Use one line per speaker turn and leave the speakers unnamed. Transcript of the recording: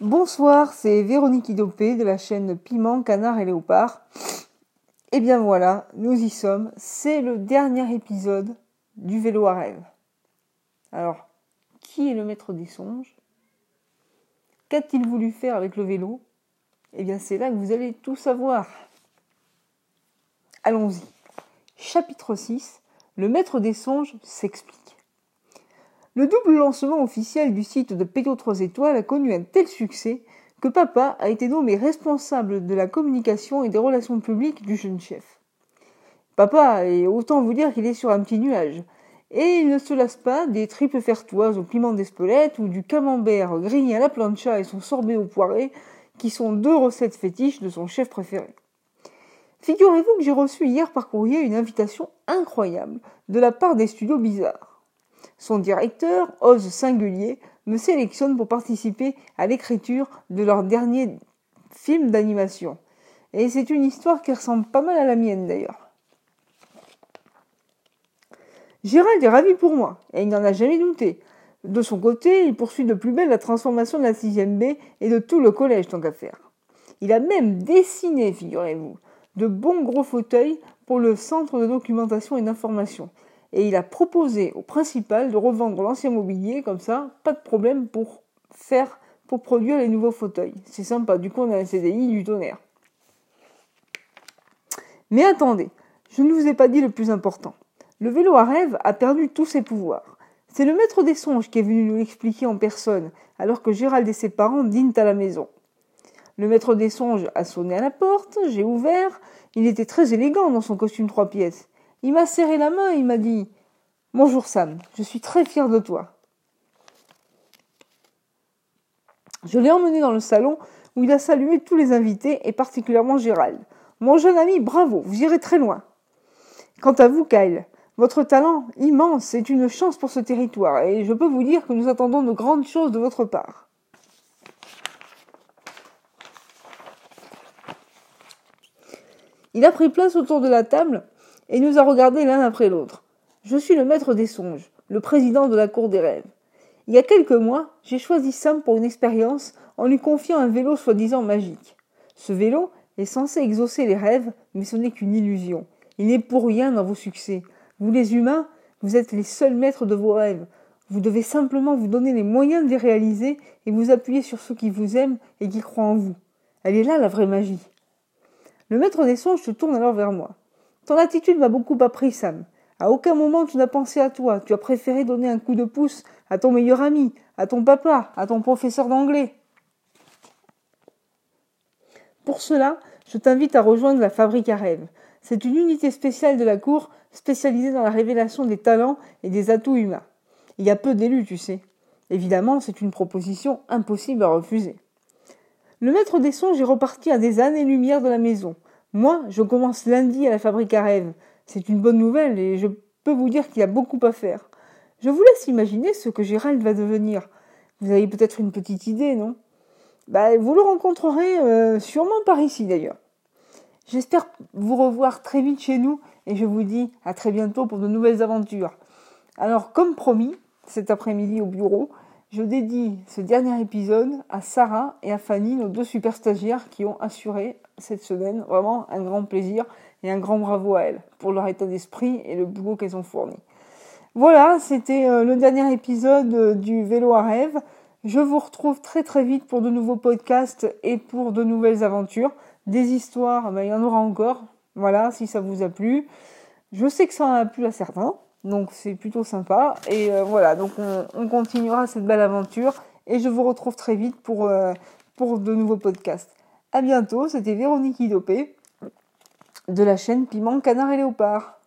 Bonsoir, c'est Véronique Idopé de la chaîne Piment, Canard et Léopard. Et bien voilà, nous y sommes. C'est le dernier épisode du vélo à rêve. Alors, qui est le maître des songes? Qu'a-t-il voulu faire avec le vélo? Eh bien, c'est là que vous allez tout savoir. Allons-y. Chapitre 6 Le maître des songes s'explique. Le double lancement officiel du site de Pédo 3 étoiles a connu un tel succès que papa a été nommé responsable de la communication et des relations publiques du jeune chef. Papa, et autant vous dire qu'il est sur un petit nuage, et il ne se lasse pas des tripes fertoises au piment d'Espelette ou du camembert grillé à la plancha et son sorbet au poiré, qui sont deux recettes fétiches de son chef préféré. Figurez-vous que j'ai reçu hier par courrier une invitation incroyable de la part des studios bizarres. Son directeur, Oz Singulier, me sélectionne pour participer à l'écriture de leur dernier film d'animation. Et c'est une histoire qui ressemble pas mal à la mienne d'ailleurs. Gérald est ravi pour moi, et il n'en a jamais douté. De son côté, il poursuit de plus belle la transformation de la 6ème B et de tout le collège tant qu'à faire. Il a même dessiné, figurez-vous, de bons gros fauteuils pour le centre de documentation et d'information, et il a proposé au principal de revendre l'ancien mobilier, comme ça, pas de problème pour faire, pour produire les nouveaux fauteuils. C'est sympa, du coup on a un CDI du tonnerre. Mais attendez, je ne vous ai pas dit le plus important. Le vélo à rêve a perdu tous ses pouvoirs. C'est le maître des songes qui est venu nous l'expliquer en personne, alors que Gérald et ses parents dînent à la maison. Le maître des songes a sonné à la porte, j'ai ouvert, il était très élégant dans son costume trois pièces. Il m'a serré la main il m'a dit Bonjour Sam, je suis très fier de toi. Je l'ai emmené dans le salon où il a salué tous les invités et particulièrement Gérald. Mon jeune ami, bravo, vous irez très loin. Quant à vous, Kyle, votre talent immense est une chance pour ce territoire et je peux vous dire que nous attendons de grandes choses de votre part. Il a pris place autour de la table et nous a regardés l'un après l'autre. Je suis le maître des songes, le président de la cour des rêves. Il y a quelques mois, j'ai choisi Sam pour une expérience en lui confiant un vélo soi-disant magique. Ce vélo est censé exaucer les rêves, mais ce n'est qu'une illusion. Il n'est pour rien dans vos succès. Vous les humains, vous êtes les seuls maîtres de vos rêves. Vous devez simplement vous donner les moyens de les réaliser et vous appuyer sur ceux qui vous aiment et qui croient en vous. Elle est là la vraie magie. Le maître des songes se tourne alors vers moi. Ton attitude m'a beaucoup appris, Sam. À aucun moment tu n'as pensé à toi. Tu as préféré donner un coup de pouce à ton meilleur ami, à ton papa, à ton professeur d'anglais. Pour cela, je t'invite à rejoindre la Fabrique à rêves. C'est une unité spéciale de la Cour spécialisée dans la révélation des talents et des atouts humains. Il y a peu d'élus, tu sais. Évidemment, c'est une proposition impossible à refuser. Le maître des songes est reparti à des années-lumière de la maison. Moi, je commence lundi à la fabrique à rêves. C'est une bonne nouvelle et je peux vous dire qu'il y a beaucoup à faire. Je vous laisse imaginer ce que Gérald va devenir. Vous avez peut-être une petite idée, non? Bah, Vous le rencontrerez euh, sûrement par ici d'ailleurs. J'espère vous revoir très vite chez nous et je vous dis à très bientôt pour de nouvelles aventures. Alors, comme promis, cet après-midi au bureau, je dédie ce dernier épisode à Sarah et à Fanny, nos deux super stagiaires qui ont assuré cette semaine vraiment un grand plaisir et un grand bravo à elles pour leur état d'esprit et le boulot qu'elles ont fourni. Voilà, c'était euh, le dernier épisode euh, du vélo à rêve. Je vous retrouve très très vite pour de nouveaux podcasts et pour de nouvelles aventures. Des histoires, ben, il y en aura encore. Voilà, si ça vous a plu. Je sais que ça en a plu à certains. Donc c'est plutôt sympa. Et euh, voilà, donc on, continuera cette belle aventure. Et je vous retrouve très vite pour, euh, pour de nouveaux podcasts. À bientôt, c'était Véronique Idopé de la chaîne Piment Canard et Léopard.